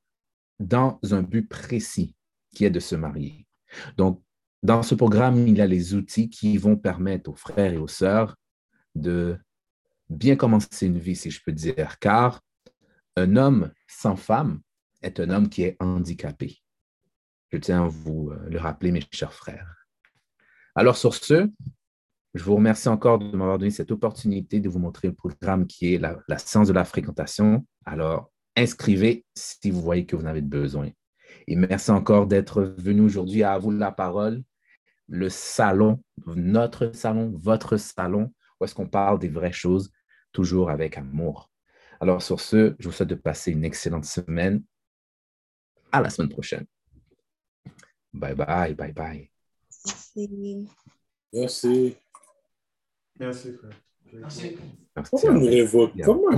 dans un but précis qui est de se marier. Donc, dans ce programme, il y a les outils qui vont permettre aux frères et aux sœurs de bien commencer une vie, si je peux dire, car un homme sans femme est un homme qui est handicapé. Je tiens à vous euh, le rappeler, mes chers frères. Alors, sur ce, je vous remercie encore de m'avoir donné cette opportunité de vous montrer le programme qui est la, science de la fréquentation. Alors, inscrivez si vous voyez que vous en avez besoin. Et merci encore d'être venu aujourd'hui à vous la parole, le salon, notre salon, votre salon, où est-ce qu'on parle des vraies choses, toujours avec amour. Alors, sur ce, je vous souhaite de passer une excellente semaine. À la semaine prochaine. Bye bye, bye bye. Merci. Merci. Merci, frère. Merci. Comment on révoque? Comment